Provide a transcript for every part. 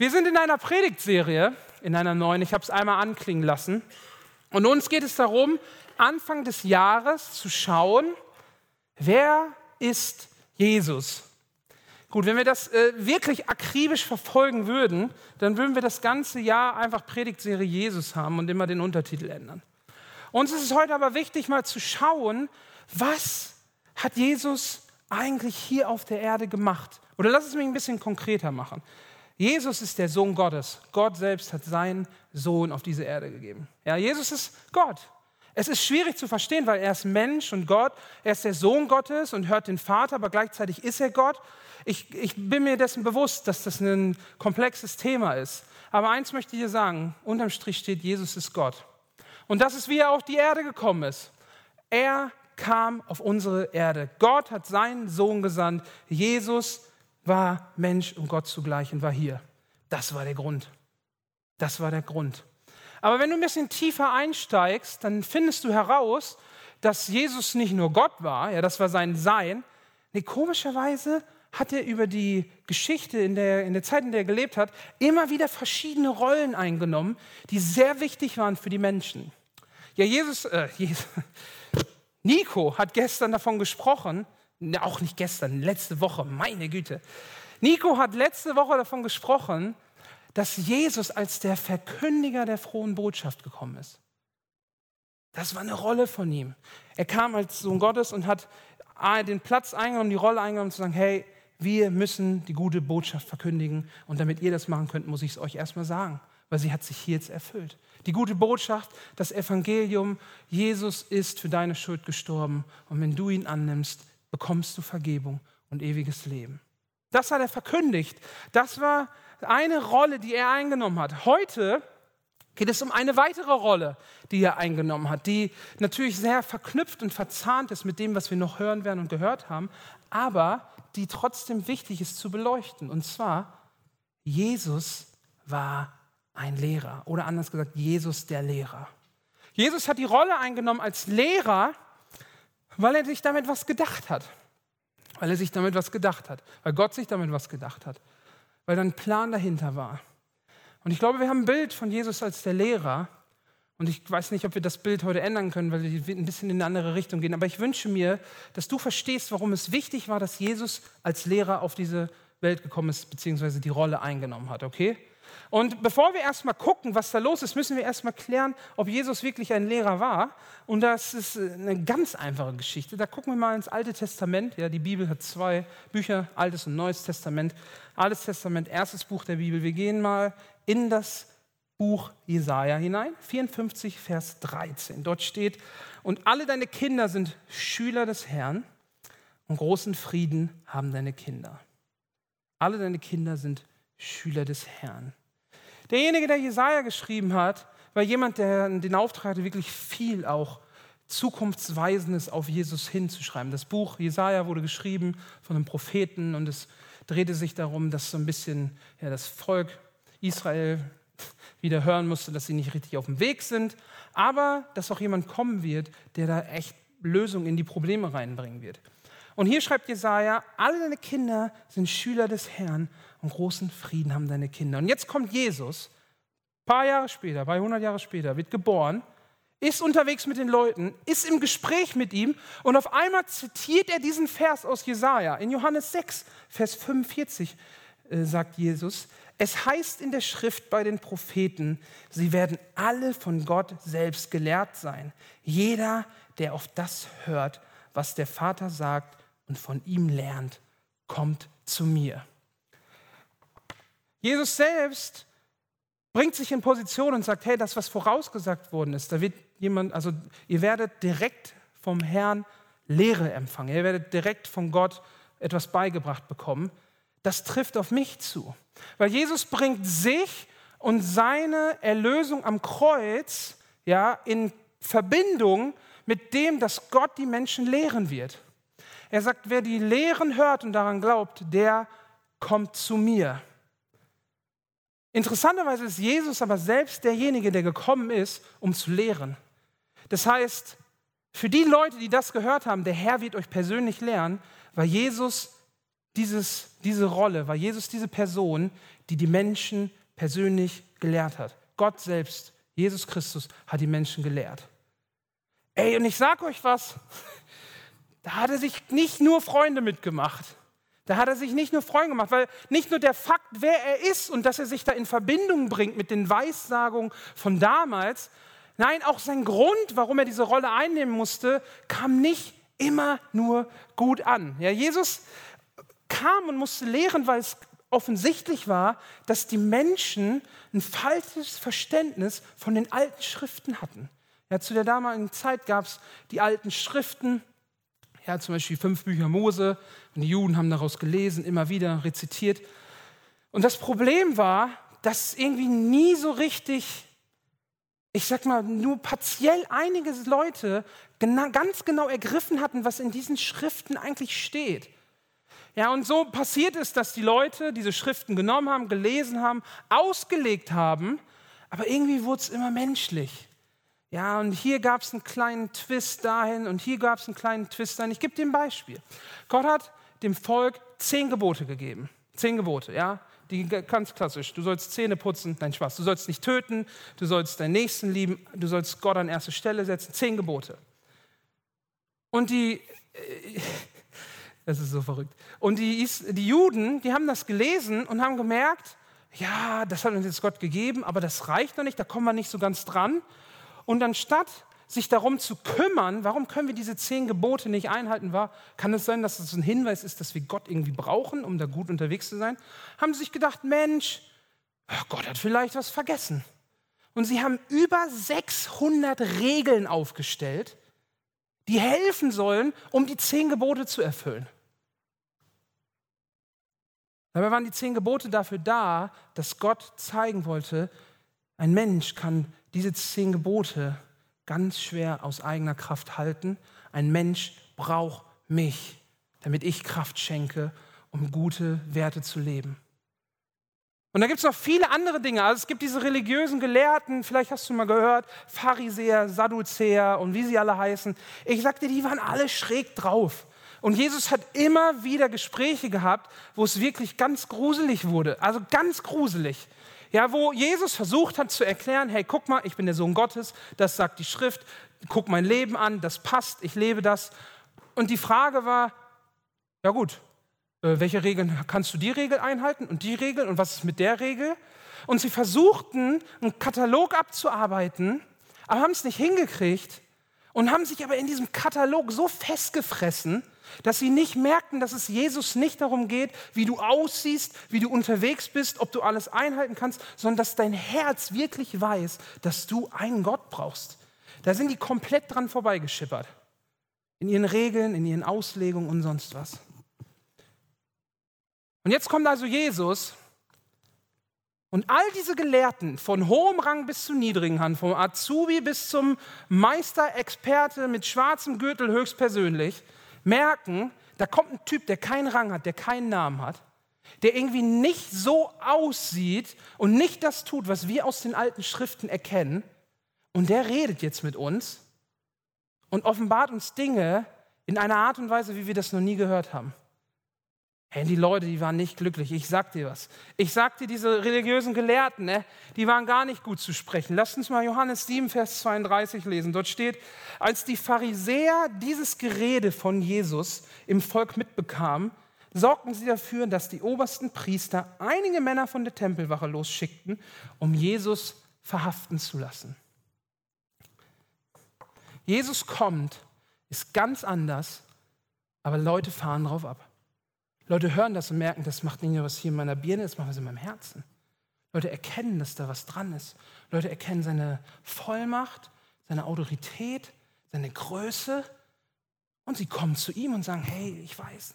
Wir sind in einer Predigtserie, in einer neuen, ich habe es einmal anklingen lassen. Und uns geht es darum, Anfang des Jahres zu schauen, wer ist Jesus? Gut, wenn wir das äh, wirklich akribisch verfolgen würden, dann würden wir das ganze Jahr einfach Predigtserie Jesus haben und immer den Untertitel ändern. Uns ist es heute aber wichtig, mal zu schauen, was hat Jesus eigentlich hier auf der Erde gemacht? Oder lass es mich ein bisschen konkreter machen. Jesus ist der Sohn Gottes. Gott selbst hat seinen Sohn auf diese Erde gegeben. Ja, Jesus ist Gott. Es ist schwierig zu verstehen, weil er ist Mensch und Gott. Er ist der Sohn Gottes und hört den Vater, aber gleichzeitig ist er Gott. Ich, ich bin mir dessen bewusst, dass das ein komplexes Thema ist. Aber eins möchte ich dir sagen: unterm Strich steht, Jesus ist Gott. Und das ist, wie er auf die Erde gekommen ist. Er kam auf unsere Erde. Gott hat seinen Sohn gesandt. Jesus war Mensch und Gott zugleich und war hier. Das war der Grund. Das war der Grund. Aber wenn du ein bisschen tiefer einsteigst, dann findest du heraus, dass Jesus nicht nur Gott war, ja, das war sein Sein. Nee, komischerweise hat er über die Geschichte in der, in der Zeit, in der er gelebt hat, immer wieder verschiedene Rollen eingenommen, die sehr wichtig waren für die Menschen. Ja, Jesus, äh, Jesus Nico hat gestern davon gesprochen, auch nicht gestern, letzte Woche, meine Güte. Nico hat letzte Woche davon gesprochen, dass Jesus als der Verkündiger der frohen Botschaft gekommen ist. Das war eine Rolle von ihm. Er kam als Sohn Gottes und hat den Platz eingenommen, die Rolle eingenommen, zu sagen, hey, wir müssen die gute Botschaft verkündigen. Und damit ihr das machen könnt, muss ich es euch erstmal sagen, weil sie hat sich hier jetzt erfüllt. Die gute Botschaft, das Evangelium, Jesus ist für deine Schuld gestorben. Und wenn du ihn annimmst, bekommst du Vergebung und ewiges Leben. Das hat er verkündigt. Das war eine Rolle, die er eingenommen hat. Heute geht es um eine weitere Rolle, die er eingenommen hat, die natürlich sehr verknüpft und verzahnt ist mit dem, was wir noch hören werden und gehört haben, aber die trotzdem wichtig ist zu beleuchten. Und zwar, Jesus war ein Lehrer oder anders gesagt, Jesus der Lehrer. Jesus hat die Rolle eingenommen als Lehrer, weil er sich damit was gedacht hat. Weil er sich damit was gedacht hat. Weil Gott sich damit was gedacht hat weil da ein Plan dahinter war. Und ich glaube, wir haben ein Bild von Jesus als der Lehrer. Und ich weiß nicht, ob wir das Bild heute ändern können, weil wir ein bisschen in eine andere Richtung gehen. Aber ich wünsche mir, dass du verstehst, warum es wichtig war, dass Jesus als Lehrer auf diese Welt gekommen ist, beziehungsweise die Rolle eingenommen hat, okay? Und bevor wir erstmal gucken, was da los ist, müssen wir erstmal klären, ob Jesus wirklich ein Lehrer war. Und das ist äh, eine ganz einfache Geschichte. Da gucken wir mal ins Alte Testament. Ja, die Bibel hat zwei Bücher, Altes und Neues Testament. Altes Testament, erstes Buch der Bibel. Wir gehen mal in das Buch Jesaja hinein, 54, Vers 13. Dort steht: Und alle deine Kinder sind Schüler des Herrn, und großen Frieden haben deine Kinder. Alle deine Kinder sind Schüler des Herrn. Derjenige, der Jesaja geschrieben hat, war jemand, der den Auftrag hatte, wirklich viel auch Zukunftsweisendes auf Jesus hinzuschreiben. Das Buch Jesaja wurde geschrieben von einem Propheten und es drehte sich darum, dass so ein bisschen ja, das Volk Israel wieder hören musste, dass sie nicht richtig auf dem Weg sind, aber dass auch jemand kommen wird, der da echt Lösungen in die Probleme reinbringen wird. Und hier schreibt Jesaja: Alle deine Kinder sind Schüler des Herrn und großen Frieden haben deine Kinder. Und jetzt kommt Jesus, ein paar Jahre später, bei 100 Jahre später, wird geboren, ist unterwegs mit den Leuten, ist im Gespräch mit ihm und auf einmal zitiert er diesen Vers aus Jesaja. In Johannes 6, Vers 45 äh, sagt Jesus: Es heißt in der Schrift bei den Propheten, sie werden alle von Gott selbst gelehrt sein. Jeder, der auf das hört, was der Vater sagt und von ihm lernt, kommt zu mir. Jesus selbst bringt sich in Position und sagt, hey, das, was vorausgesagt worden ist, da wird jemand, also ihr werdet direkt vom Herrn Lehre empfangen, ihr werdet direkt von Gott etwas beigebracht bekommen. Das trifft auf mich zu, weil Jesus bringt sich und seine Erlösung am Kreuz ja, in Verbindung mit dem, dass Gott die Menschen lehren wird. Er sagt, wer die Lehren hört und daran glaubt, der kommt zu mir. Interessanterweise ist Jesus aber selbst derjenige, der gekommen ist, um zu lehren. Das heißt, für die Leute, die das gehört haben, der Herr wird euch persönlich lehren, weil Jesus dieses, diese Rolle, weil Jesus diese Person, die die Menschen persönlich gelehrt hat. Gott selbst, Jesus Christus, hat die Menschen gelehrt. Ey, und ich sag euch was, da hat er sich nicht nur Freunde mitgemacht. Da hat er sich nicht nur Freunde gemacht, weil nicht nur der Fakt, wer er ist und dass er sich da in Verbindung bringt mit den Weissagungen von damals, nein, auch sein Grund, warum er diese Rolle einnehmen musste, kam nicht immer nur gut an. Ja, Jesus kam und musste lehren, weil es offensichtlich war, dass die Menschen ein falsches Verständnis von den alten Schriften hatten. Ja, zu der damaligen Zeit gab es die alten Schriften, ja, zum Beispiel fünf Bücher Mose, und die Juden haben daraus gelesen, immer wieder rezitiert. Und das Problem war, dass irgendwie nie so richtig, ich sag mal, nur partiell einige Leute genau, ganz genau ergriffen hatten, was in diesen Schriften eigentlich steht. Ja, und so passiert es, dass die Leute diese Schriften genommen haben, gelesen haben, ausgelegt haben, aber irgendwie wurde es immer menschlich. Ja, und hier gab es einen kleinen Twist dahin und hier gab es einen kleinen Twist dahin. Ich gebe dir ein Beispiel. Gott hat dem Volk zehn Gebote gegeben. Zehn Gebote, ja. Die ganz klassisch. Du sollst Zähne putzen, nein Spaß. Du sollst nicht töten, du sollst deinen Nächsten lieben, du sollst Gott an erste Stelle setzen. Zehn Gebote. Und die, äh, das ist so verrückt. Und die, die Juden, die haben das gelesen und haben gemerkt, ja, das hat uns jetzt Gott gegeben, aber das reicht noch nicht, da kommen wir nicht so ganz dran. Und anstatt sich darum zu kümmern, warum können wir diese zehn Gebote nicht einhalten, war, kann es sein, dass es ein Hinweis ist, dass wir Gott irgendwie brauchen, um da gut unterwegs zu sein, haben sie sich gedacht, Mensch, Gott hat vielleicht was vergessen. Und sie haben über 600 Regeln aufgestellt, die helfen sollen, um die zehn Gebote zu erfüllen. Dabei waren die zehn Gebote dafür da, dass Gott zeigen wollte, ein Mensch kann diese zehn Gebote ganz schwer aus eigener Kraft halten. Ein Mensch braucht mich, damit ich Kraft schenke, um gute Werte zu leben. Und da gibt es noch viele andere Dinge. Also es gibt diese religiösen Gelehrten, vielleicht hast du mal gehört, Pharisäer, Sadduzäer und wie sie alle heißen. Ich sagte, die waren alle schräg drauf. Und Jesus hat immer wieder Gespräche gehabt, wo es wirklich ganz gruselig wurde. Also ganz gruselig. Ja, wo Jesus versucht hat zu erklären, hey, guck mal, ich bin der Sohn Gottes, das sagt die Schrift, guck mein Leben an, das passt, ich lebe das. Und die Frage war, ja gut, äh, welche Regeln kannst du die Regel einhalten und die Regel und was ist mit der Regel? Und sie versuchten, einen Katalog abzuarbeiten, aber haben es nicht hingekriegt und haben sich aber in diesem Katalog so festgefressen, dass sie nicht merkten, dass es Jesus nicht darum geht, wie du aussiehst, wie du unterwegs bist, ob du alles einhalten kannst, sondern dass dein Herz wirklich weiß, dass du einen Gott brauchst. Da sind die komplett dran vorbeigeschippert. In ihren Regeln, in ihren Auslegungen und sonst was. Und jetzt kommt also Jesus und all diese Gelehrten, von hohem Rang bis zu niedrigen Rang, vom Azubi bis zum Meisterexperte mit schwarzem Gürtel höchstpersönlich, merken, da kommt ein Typ, der keinen Rang hat, der keinen Namen hat, der irgendwie nicht so aussieht und nicht das tut, was wir aus den alten Schriften erkennen. Und der redet jetzt mit uns und offenbart uns Dinge in einer Art und Weise, wie wir das noch nie gehört haben. Hey, die Leute, die waren nicht glücklich. Ich sag dir was. Ich sag dir, diese religiösen Gelehrten, ne, die waren gar nicht gut zu sprechen. Lass uns mal Johannes 7, Vers 32 lesen. Dort steht, als die Pharisäer dieses Gerede von Jesus im Volk mitbekamen, sorgten sie dafür, dass die obersten Priester einige Männer von der Tempelwache losschickten, um Jesus verhaften zu lassen. Jesus kommt, ist ganz anders, aber Leute fahren drauf ab. Leute hören das und merken, das macht nicht nur was hier in meiner Birne, das macht was in meinem Herzen. Leute erkennen, dass da was dran ist. Leute erkennen seine Vollmacht, seine Autorität, seine Größe. Und sie kommen zu ihm und sagen, hey, ich weiß,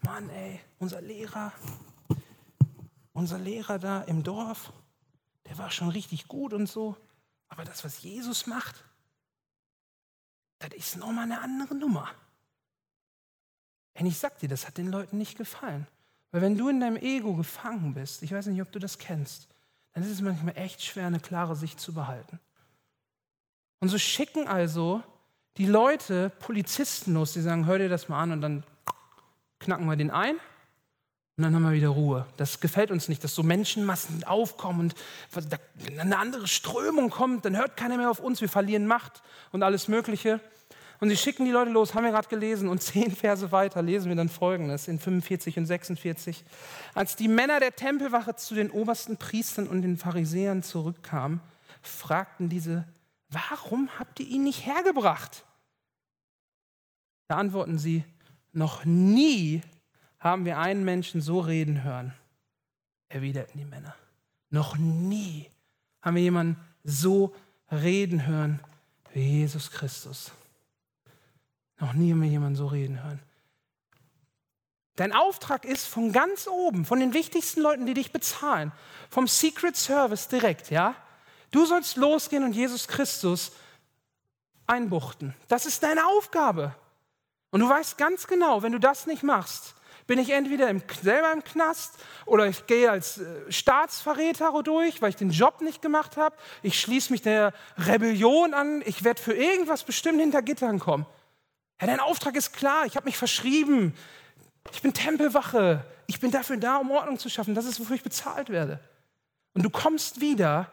Mann, ey, unser Lehrer, unser Lehrer da im Dorf, der war schon richtig gut und so. Aber das, was Jesus macht, das ist nochmal eine andere Nummer. Und ich sag dir, das hat den Leuten nicht gefallen. Weil wenn du in deinem Ego gefangen bist, ich weiß nicht, ob du das kennst, dann ist es manchmal echt schwer, eine klare Sicht zu behalten. Und so schicken also die Leute Polizisten los, die sagen, hör dir das mal an und dann knacken wir den ein. Und dann haben wir wieder Ruhe. Das gefällt uns nicht, dass so Menschenmassen aufkommen und eine andere Strömung kommt, dann hört keiner mehr auf uns, wir verlieren Macht und alles Mögliche. Und sie schicken die Leute los, haben wir gerade gelesen, und zehn Verse weiter lesen wir dann folgendes in 45 und 46. Als die Männer der Tempelwache zu den obersten Priestern und den Pharisäern zurückkamen, fragten diese, warum habt ihr ihn nicht hergebracht? Da antworten sie, noch nie haben wir einen Menschen so reden hören, erwiderten die Männer. Noch nie haben wir jemanden so reden hören wie Jesus Christus. Noch nie haben wir jemanden so reden hören. Dein Auftrag ist von ganz oben, von den wichtigsten Leuten, die dich bezahlen, vom Secret Service direkt, ja? Du sollst losgehen und Jesus Christus einbuchten. Das ist deine Aufgabe. Und du weißt ganz genau, wenn du das nicht machst, bin ich entweder im, selber im Knast oder ich gehe als äh, Staatsverräter durch, weil ich den Job nicht gemacht habe. Ich schließe mich der Rebellion an. Ich werde für irgendwas bestimmt hinter Gittern kommen. Ja, dein Auftrag ist klar. Ich habe mich verschrieben. Ich bin Tempelwache. Ich bin dafür da, um Ordnung zu schaffen. Das ist, wofür ich bezahlt werde. Und du kommst wieder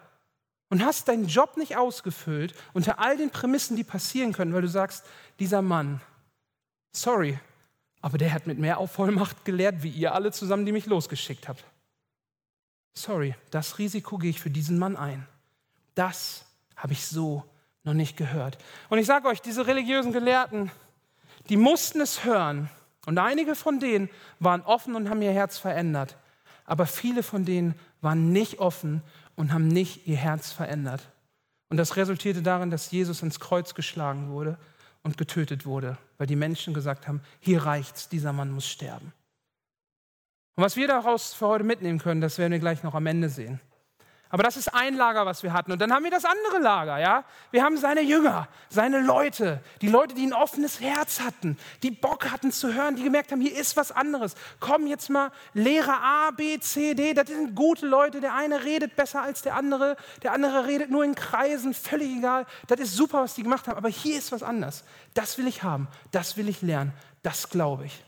und hast deinen Job nicht ausgefüllt unter all den Prämissen, die passieren können, weil du sagst, dieser Mann, sorry, aber der hat mit mehr Vollmacht gelehrt, wie ihr alle zusammen, die mich losgeschickt habt. Sorry, das Risiko gehe ich für diesen Mann ein. Das habe ich so noch nicht gehört. Und ich sage euch, diese religiösen Gelehrten, die mussten es hören. Und einige von denen waren offen und haben ihr Herz verändert. Aber viele von denen waren nicht offen und haben nicht ihr Herz verändert. Und das resultierte darin, dass Jesus ins Kreuz geschlagen wurde und getötet wurde, weil die Menschen gesagt haben, hier reicht's, dieser Mann muss sterben. Und was wir daraus für heute mitnehmen können, das werden wir gleich noch am Ende sehen. Aber das ist ein Lager, was wir hatten. Und dann haben wir das andere Lager, ja? Wir haben seine Jünger, seine Leute, die Leute, die ein offenes Herz hatten, die Bock hatten zu hören, die gemerkt haben, hier ist was anderes. Komm jetzt mal, Lehrer A, B, C, D, das sind gute Leute. Der eine redet besser als der andere, der andere redet nur in Kreisen, völlig egal. Das ist super, was die gemacht haben. Aber hier ist was anderes. Das will ich haben, das will ich lernen, das glaube ich.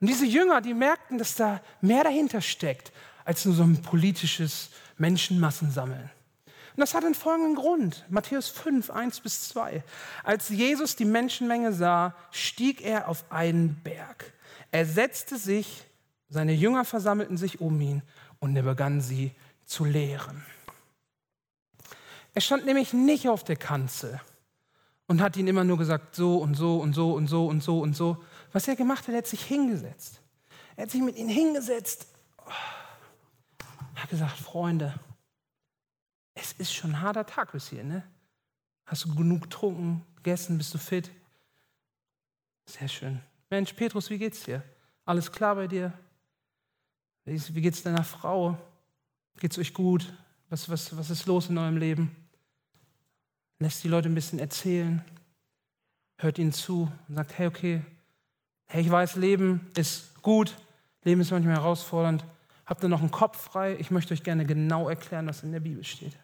Und diese Jünger, die merkten, dass da mehr dahinter steckt als nur so ein politisches Menschenmassen sammeln. Und das hat einen folgenden Grund. Matthäus 5, 1 bis 2. Als Jesus die Menschenmenge sah, stieg er auf einen Berg. Er setzte sich, seine Jünger versammelten sich um ihn und er begann sie zu lehren. Er stand nämlich nicht auf der Kanzel und hat ihnen immer nur gesagt, so und so und so und so und so und so. Was er gemacht hat, er hat sich hingesetzt. Er hat sich mit ihnen hingesetzt hat gesagt, Freunde, es ist schon ein harter Tag bis hier, ne? Hast du genug getrunken, gegessen, bist du fit? Sehr schön. Mensch, Petrus, wie geht's dir? Alles klar bei dir? Wie geht's deiner Frau? Geht's euch gut? Was, was, was ist los in eurem Leben? Lässt die Leute ein bisschen erzählen, hört ihnen zu und sagt, hey, okay, hey, ich weiß, Leben ist gut, Leben ist manchmal herausfordernd, Habt ihr noch einen Kopf frei? Ich möchte euch gerne genau erklären, was in der Bibel steht.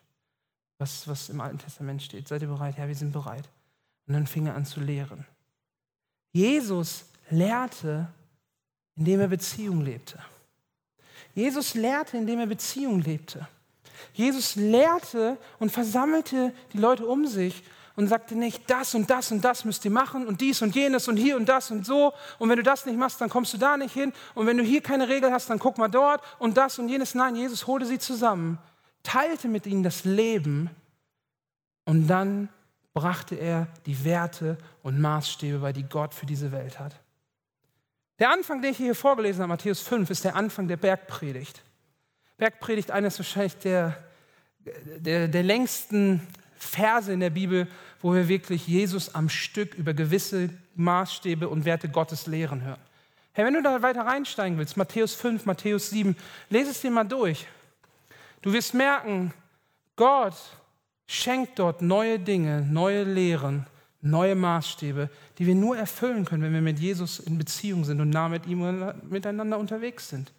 Was, was im Alten Testament steht. Seid ihr bereit? Ja, wir sind bereit. Und dann fing er an zu lehren. Jesus lehrte, indem er Beziehung lebte. Jesus lehrte, indem er Beziehung lebte. Jesus lehrte und versammelte die Leute um sich und sagte nicht, das und das und das müsst ihr machen und dies und jenes und hier und das und so. Und wenn du das nicht machst, dann kommst du da nicht hin. Und wenn du hier keine Regel hast, dann guck mal dort und das und jenes. Nein, Jesus holte sie zusammen, teilte mit ihnen das Leben und dann brachte er die Werte und Maßstäbe bei, die Gott für diese Welt hat. Der Anfang, den ich hier vorgelesen habe, Matthäus 5, ist der Anfang der Bergpredigt. Bergpredigt, eines wahrscheinlich der, der, der längsten Verse in der Bibel, wo wir wirklich Jesus am Stück über gewisse Maßstäbe und Werte Gottes lehren hören. Hey, wenn du da weiter reinsteigen willst, Matthäus 5, Matthäus 7, lese es dir mal durch. Du wirst merken, Gott schenkt dort neue Dinge, neue Lehren, neue Maßstäbe, die wir nur erfüllen können, wenn wir mit Jesus in Beziehung sind und nah mit ihm miteinander unterwegs sind.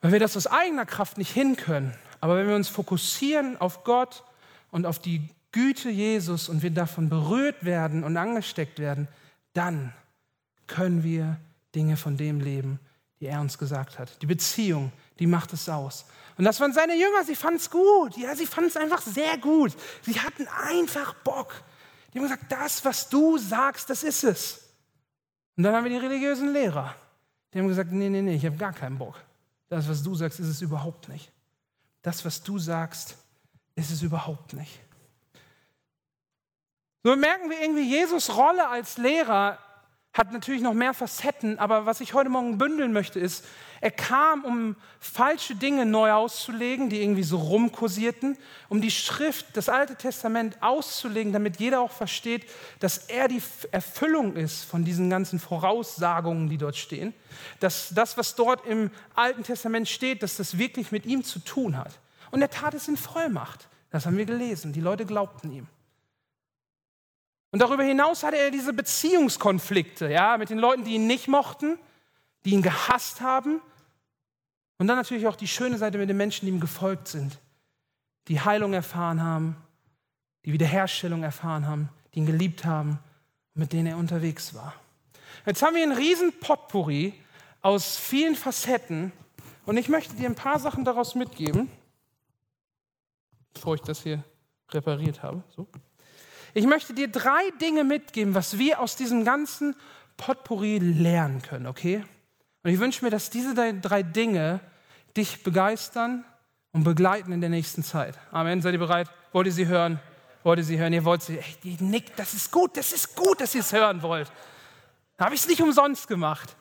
Weil wir das aus eigener Kraft nicht hin können. Aber wenn wir uns fokussieren auf Gott, und auf die Güte Jesus und wir davon berührt werden und angesteckt werden, dann können wir Dinge von dem leben, die er uns gesagt hat. Die Beziehung, die macht es aus. Und das waren seine Jünger, sie fanden es gut. Ja, sie fanden es einfach sehr gut. Sie hatten einfach Bock. Die haben gesagt, das, was du sagst, das ist es. Und dann haben wir die religiösen Lehrer. Die haben gesagt, nee, nee, nee, ich habe gar keinen Bock. Das, was du sagst, ist es überhaupt nicht. Das, was du sagst, ist es überhaupt nicht. So merken wir irgendwie, Jesus Rolle als Lehrer hat natürlich noch mehr Facetten, aber was ich heute Morgen bündeln möchte, ist, er kam, um falsche Dinge neu auszulegen, die irgendwie so rumkursierten, um die Schrift, das Alte Testament auszulegen, damit jeder auch versteht, dass er die Erfüllung ist von diesen ganzen Voraussagungen, die dort stehen, dass das, was dort im Alten Testament steht, dass das wirklich mit ihm zu tun hat. Und er tat es in Vollmacht. Das haben wir gelesen. Die Leute glaubten ihm. Und darüber hinaus hatte er diese Beziehungskonflikte, ja, mit den Leuten, die ihn nicht mochten, die ihn gehasst haben. Und dann natürlich auch die schöne Seite mit den Menschen, die ihm gefolgt sind, die Heilung erfahren haben, die Wiederherstellung erfahren haben, die ihn geliebt haben mit denen er unterwegs war. Jetzt haben wir einen riesen Potpourri aus vielen Facetten und ich möchte dir ein paar Sachen daraus mitgeben, bevor ich das hier repariert habe. So. Ich möchte dir drei Dinge mitgeben, was wir aus diesem ganzen Potpourri lernen können, okay? Und ich wünsche mir, dass diese drei Dinge dich begeistern und begleiten in der nächsten Zeit. Amen. Seid ihr bereit? Wollt ihr sie hören? Wollt ihr sie hören? Ihr wollt sie. Ey, Nick, das ist gut, das ist gut, dass ihr es hören wollt. Habe ich es nicht umsonst gemacht.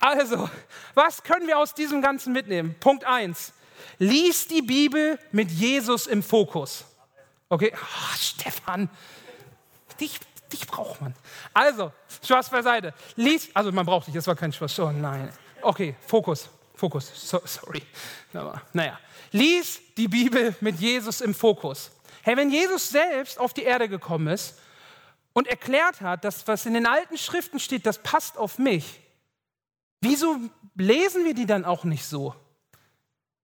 Also, was können wir aus diesem Ganzen mitnehmen? Punkt 1. Lies die Bibel mit Jesus im Fokus. Okay? Oh, Stefan, dich, dich braucht man. Also, Spaß beiseite. Lies, also man braucht dich, das war kein Spaß. Oh nein. Okay, Fokus, Fokus. So, sorry. Naja, lies die Bibel mit Jesus im Fokus. Hey, wenn Jesus selbst auf die Erde gekommen ist und erklärt hat, dass was in den alten Schriften steht, das passt auf mich, wieso lesen wir die dann auch nicht so?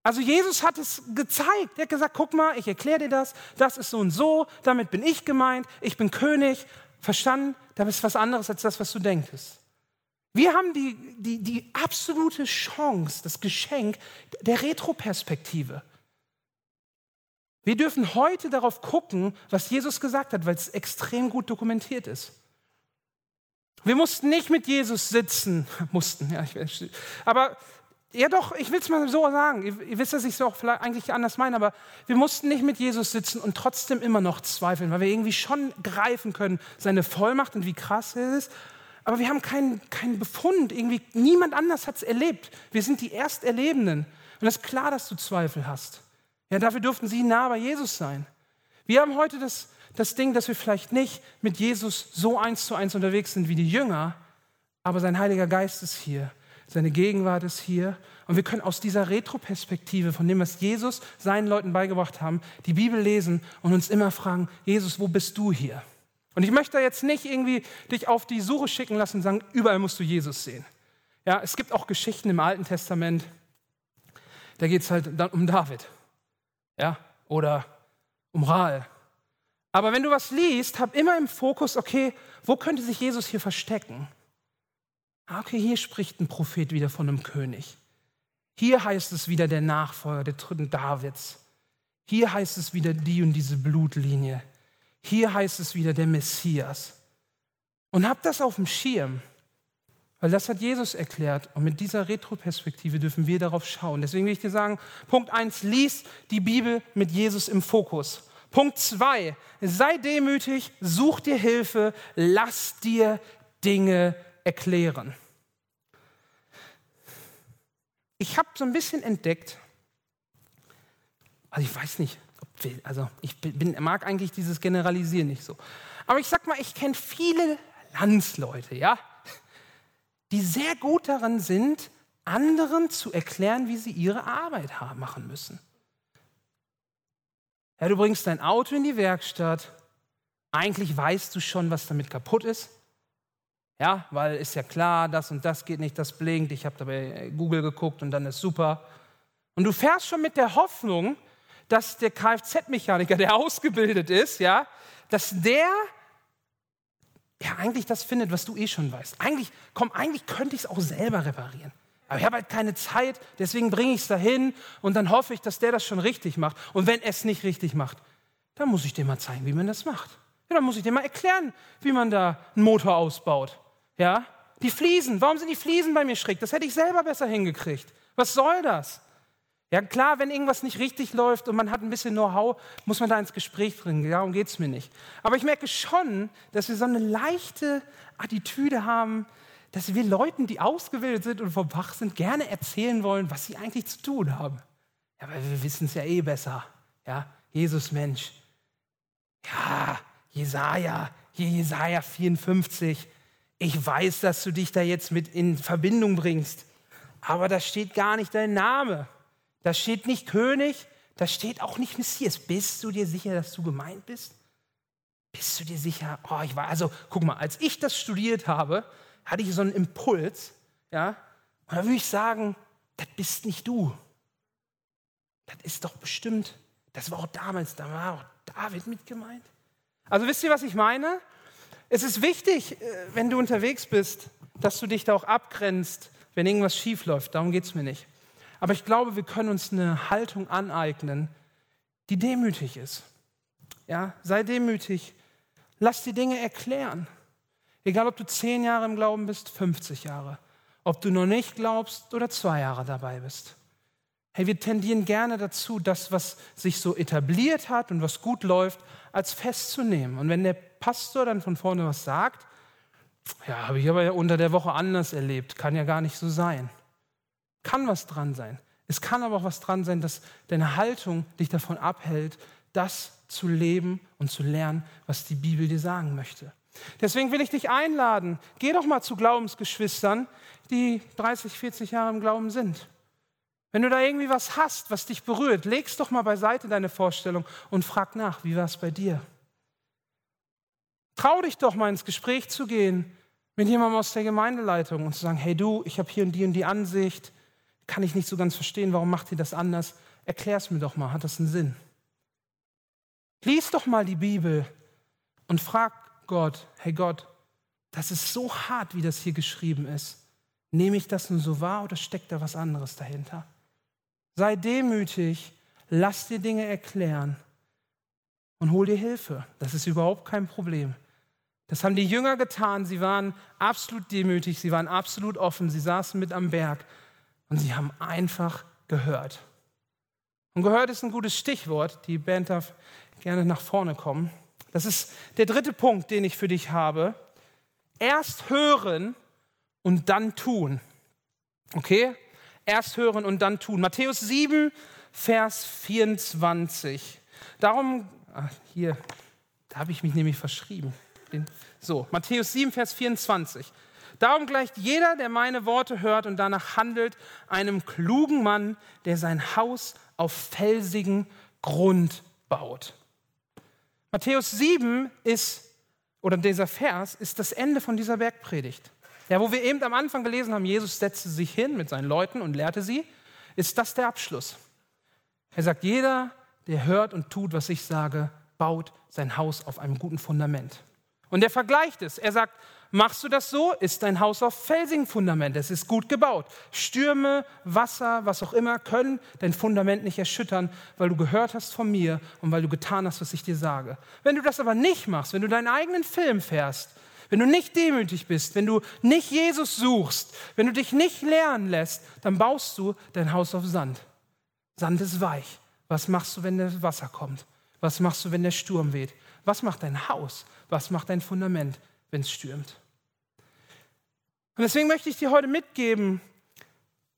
Also Jesus hat es gezeigt. Er hat gesagt, guck mal, ich erkläre dir das, das ist so und so, damit bin ich gemeint, ich bin König. Verstanden? Da ist was anderes als das, was du denkst. Wir haben die, die, die absolute Chance, das Geschenk der Retroperspektive. Wir dürfen heute darauf gucken, was Jesus gesagt hat, weil es extrem gut dokumentiert ist. Wir mussten nicht mit Jesus sitzen, mussten, ja, ich, aber ja doch, ich will es mal so sagen. Ihr, ihr wisst, dass ich es auch vielleicht eigentlich anders meine, aber wir mussten nicht mit Jesus sitzen und trotzdem immer noch zweifeln, weil wir irgendwie schon greifen können, seine Vollmacht und wie krass er ist. Aber wir haben keinen, keinen Befund, irgendwie niemand anders hat es erlebt. Wir sind die Ersterlebenden. Und es ist klar, dass du Zweifel hast. Ja, dafür durften sie nah bei Jesus sein. Wir haben heute das, das Ding, dass wir vielleicht nicht mit Jesus so eins zu eins unterwegs sind wie die Jünger, aber sein Heiliger Geist ist hier seine Gegenwart ist hier. Und wir können aus dieser Retroperspektive, von dem, was Jesus seinen Leuten beigebracht haben, die Bibel lesen und uns immer fragen, Jesus, wo bist du hier? Und ich möchte jetzt nicht irgendwie dich auf die Suche schicken lassen und sagen, überall musst du Jesus sehen. Ja, es gibt auch Geschichten im Alten Testament, da geht es halt dann um David. Ja, oder um Rahl. Aber wenn du was liest, hab immer im Fokus, okay, wo könnte sich Jesus hier verstecken? Ah, okay, hier spricht ein Prophet wieder von einem König. Hier heißt es wieder der Nachfolger der dritten Davids. Hier heißt es wieder die und diese Blutlinie. Hier heißt es wieder der Messias. Und hab das auf dem Schirm, weil das hat Jesus erklärt. Und mit dieser Retroperspektive dürfen wir darauf schauen. Deswegen will ich dir sagen, Punkt 1, lies die Bibel mit Jesus im Fokus. Punkt 2, sei demütig, such dir Hilfe, lass dir Dinge erklären. Ich habe so ein bisschen entdeckt, also ich weiß nicht, also ich bin, mag eigentlich dieses Generalisieren nicht so. Aber ich sag mal, ich kenne viele Landsleute, ja, die sehr gut darin sind, anderen zu erklären, wie sie ihre Arbeit machen müssen. Ja, du bringst dein Auto in die Werkstatt, eigentlich weißt du schon, was damit kaputt ist. Ja, weil ist ja klar, das und das geht nicht, das blinkt. Ich habe dabei Google geguckt und dann ist super. Und du fährst schon mit der Hoffnung, dass der Kfz-Mechaniker, der ausgebildet ist, ja, dass der ja eigentlich das findet, was du eh schon weißt. Eigentlich, komm, eigentlich könnte ich es auch selber reparieren. Aber ich habe halt keine Zeit, deswegen bringe ich es dahin und dann hoffe ich, dass der das schon richtig macht. Und wenn es nicht richtig macht, dann muss ich dir mal zeigen, wie man das macht. Ja, dann muss ich dir mal erklären, wie man da einen Motor ausbaut. Ja? Die Fliesen, warum sind die Fliesen bei mir schräg? Das hätte ich selber besser hingekriegt. Was soll das? Ja, klar, wenn irgendwas nicht richtig läuft und man hat ein bisschen Know-how, muss man da ins Gespräch bringen. Darum geht es mir nicht. Aber ich merke schon, dass wir so eine leichte Attitüde haben, dass wir Leuten, die ausgebildet sind und vom Fach sind, gerne erzählen wollen, was sie eigentlich zu tun haben. Ja, weil wir wissen es ja eh besser. Ja, Jesus Mensch. Ja, Jesaja, hier Jesaja 54. Ich weiß, dass du dich da jetzt mit in Verbindung bringst, aber da steht gar nicht dein Name. Da steht nicht König, da steht auch nicht Messias. Bist du dir sicher, dass du gemeint bist? Bist du dir sicher? Oh, ich war, also guck mal, als ich das studiert habe, hatte ich so einen Impuls, ja, und da würde ich sagen, das bist nicht du. Das ist doch bestimmt, das war auch damals, da war auch David mit gemeint. Also wisst ihr, was ich meine? Es ist wichtig, äh, wenn du unterwegs bist, dass du dich da auch abgrenzt, wenn irgendwas schief läuft. Darum geht es mir nicht. Aber ich glaube, wir können uns eine Haltung aneignen, die demütig ist. Ja, sei demütig. Lass die Dinge erklären. Egal, ob du zehn Jahre im Glauben bist, 50 Jahre. Ob du noch nicht glaubst oder zwei Jahre dabei bist. Hey, wir tendieren gerne dazu, das, was sich so etabliert hat und was gut läuft, als festzunehmen. Und wenn der Pastor dann von vorne was sagt, ja, habe ich aber ja unter der Woche anders erlebt, kann ja gar nicht so sein. Kann was dran sein. Es kann aber auch was dran sein, dass deine Haltung dich davon abhält, das zu leben und zu lernen, was die Bibel dir sagen möchte. Deswegen will ich dich einladen, geh doch mal zu Glaubensgeschwistern, die 30, 40 Jahre im Glauben sind. Wenn du da irgendwie was hast, was dich berührt, legst doch mal beiseite deine Vorstellung und frag nach, wie war es bei dir? Trau dich doch mal ins Gespräch zu gehen mit jemandem aus der Gemeindeleitung und zu sagen, hey du, ich habe hier und die und die Ansicht, kann ich nicht so ganz verstehen, warum macht ihr das anders? Erklär es mir doch mal, hat das einen Sinn? Lies doch mal die Bibel und frag Gott, hey Gott, das ist so hart, wie das hier geschrieben ist. Nehme ich das nun so wahr oder steckt da was anderes dahinter? Sei demütig, lass dir Dinge erklären und hol dir Hilfe. Das ist überhaupt kein Problem. Das haben die Jünger getan. Sie waren absolut demütig, sie waren absolut offen, sie saßen mit am Berg und sie haben einfach gehört. Und gehört ist ein gutes Stichwort. Die Band darf gerne nach vorne kommen. Das ist der dritte Punkt, den ich für dich habe. Erst hören und dann tun. Okay? Erst hören und dann tun. Matthäus 7, Vers 24. Darum, ach, hier, da habe ich mich nämlich verschrieben. So, Matthäus 7, Vers 24. Darum gleicht jeder, der meine Worte hört und danach handelt, einem klugen Mann, der sein Haus auf felsigen Grund baut. Matthäus 7 ist, oder dieser Vers, ist das Ende von dieser Bergpredigt. Ja, wo wir eben am Anfang gelesen haben, Jesus setzte sich hin mit seinen Leuten und lehrte sie, ist das der Abschluss. Er sagt, jeder, der hört und tut, was ich sage, baut sein Haus auf einem guten Fundament. Und er vergleicht es. Er sagt, Machst du das so, ist dein Haus auf felsigen Fundament. Es ist gut gebaut. Stürme, Wasser, was auch immer können dein Fundament nicht erschüttern, weil du gehört hast von mir und weil du getan hast, was ich dir sage. Wenn du das aber nicht machst, wenn du deinen eigenen Film fährst, wenn du nicht demütig bist, wenn du nicht Jesus suchst, wenn du dich nicht lernen lässt, dann baust du dein Haus auf Sand. Sand ist weich. Was machst du, wenn das Wasser kommt? Was machst du, wenn der Sturm weht? Was macht dein Haus? Was macht dein Fundament, wenn es stürmt? Und deswegen möchte ich dir heute mitgeben,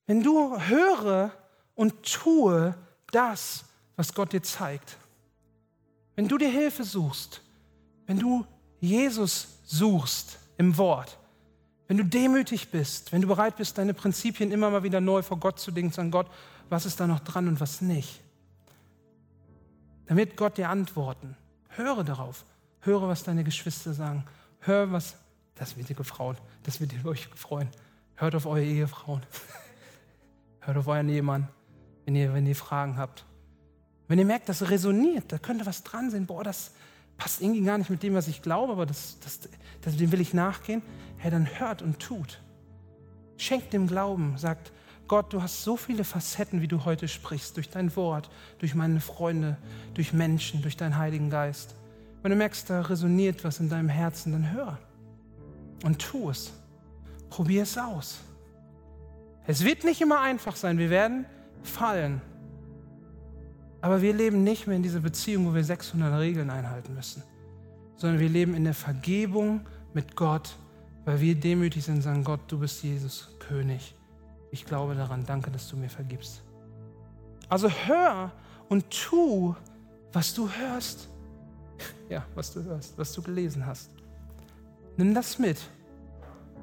wenn du höre und tue das, was Gott dir zeigt, wenn du dir Hilfe suchst, wenn du Jesus suchst im Wort, wenn du demütig bist, wenn du bereit bist, deine Prinzipien immer mal wieder neu vor Gott zu denken, sagen Gott, was ist da noch dran und was nicht, dann wird Gott dir antworten. Höre darauf. Höre, was deine Geschwister sagen. Höre, was das wird ihr gefrauen. Das wird euch freuen. Hört auf eure Ehefrauen. Hört auf euren Ehemann, wenn ihr, wenn ihr Fragen habt. Wenn ihr merkt, das resoniert, da könnte was dran sein. Boah, das passt irgendwie gar nicht mit dem, was ich glaube, aber das, das, das, dem will ich nachgehen. Hey, dann hört und tut. Schenkt dem Glauben. Sagt, Gott, du hast so viele Facetten, wie du heute sprichst, durch dein Wort, durch meine Freunde, durch Menschen, durch deinen Heiligen Geist. Wenn du merkst, da resoniert was in deinem Herzen, dann hör und tu es. Probier es aus. Es wird nicht immer einfach sein, wir werden fallen. Aber wir leben nicht mehr in dieser Beziehung, wo wir 600 Regeln einhalten müssen, sondern wir leben in der Vergebung mit Gott, weil wir demütig sind und sagen, Gott, du bist Jesus, König. Ich glaube daran, danke, dass du mir vergibst. Also hör und tu, was du hörst. Ja, was du hörst, was du gelesen hast. Nimm das mit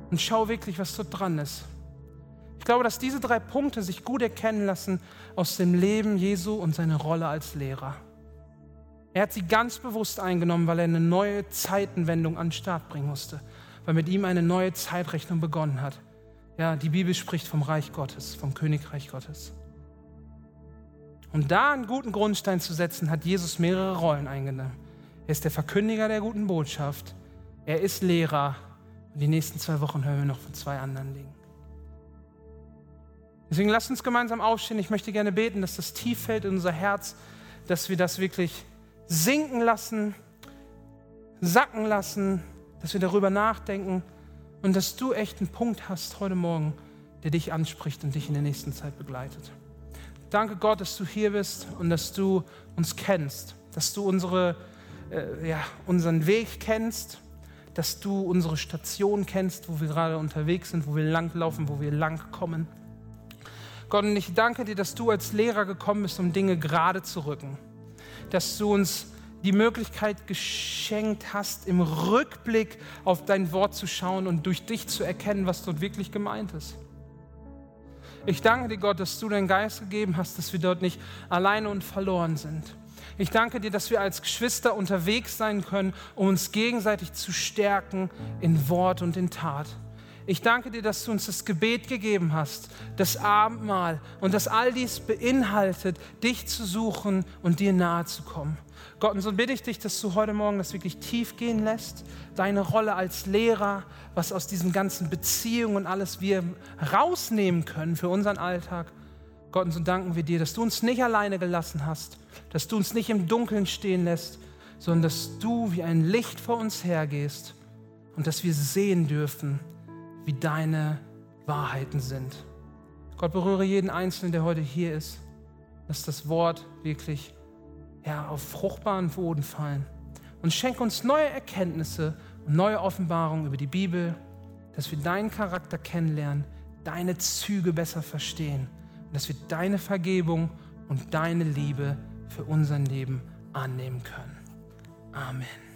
und schau wirklich, was dort dran ist. Ich glaube, dass diese drei Punkte sich gut erkennen lassen aus dem Leben Jesu und seiner Rolle als Lehrer. Er hat sie ganz bewusst eingenommen, weil er eine neue Zeitenwendung an den Start bringen musste, weil mit ihm eine neue Zeitrechnung begonnen hat. Ja, die Bibel spricht vom Reich Gottes, vom Königreich Gottes. Um da einen guten Grundstein zu setzen, hat Jesus mehrere Rollen eingenommen. Er ist der Verkündiger der guten Botschaft, er ist Lehrer und die nächsten zwei Wochen hören wir noch von zwei anderen Dingen. Deswegen lasst uns gemeinsam aufstehen. Ich möchte gerne beten, dass das tief fällt in unser Herz, dass wir das wirklich sinken lassen, sacken lassen, dass wir darüber nachdenken und dass du echt einen Punkt hast heute Morgen, der dich anspricht und dich in der nächsten Zeit begleitet. Danke Gott, dass du hier bist und dass du uns kennst, dass du unsere, äh, ja, unseren Weg kennst, dass du unsere Station kennst, wo wir gerade unterwegs sind, wo wir langlaufen, wo wir lang kommen. Gott, und ich danke dir, dass du als Lehrer gekommen bist, um Dinge gerade zu rücken. Dass du uns die Möglichkeit geschenkt hast, im Rückblick auf dein Wort zu schauen und durch dich zu erkennen, was dort wirklich gemeint ist. Ich danke dir, Gott, dass du deinen Geist gegeben hast, dass wir dort nicht alleine und verloren sind. Ich danke dir, dass wir als Geschwister unterwegs sein können, um uns gegenseitig zu stärken in Wort und in Tat. Ich danke dir, dass du uns das Gebet gegeben hast, das Abendmahl und dass all dies beinhaltet, dich zu suchen und dir nahe zu kommen. Gott, und so bitte ich dich, dass du heute Morgen das wirklich tief gehen lässt, deine Rolle als Lehrer, was aus diesen ganzen Beziehungen und alles wir rausnehmen können für unseren Alltag. Gott, und so danken wir dir, dass du uns nicht alleine gelassen hast, dass du uns nicht im Dunkeln stehen lässt, sondern dass du wie ein Licht vor uns hergehst und dass wir sehen dürfen, wie deine Wahrheiten sind. Gott berühre jeden Einzelnen, der heute hier ist, dass das Wort wirklich ja, auf fruchtbaren Boden fallen. Und schenke uns neue Erkenntnisse und neue Offenbarungen über die Bibel, dass wir deinen Charakter kennenlernen, deine Züge besser verstehen und dass wir deine Vergebung und deine Liebe für unser Leben annehmen können. Amen.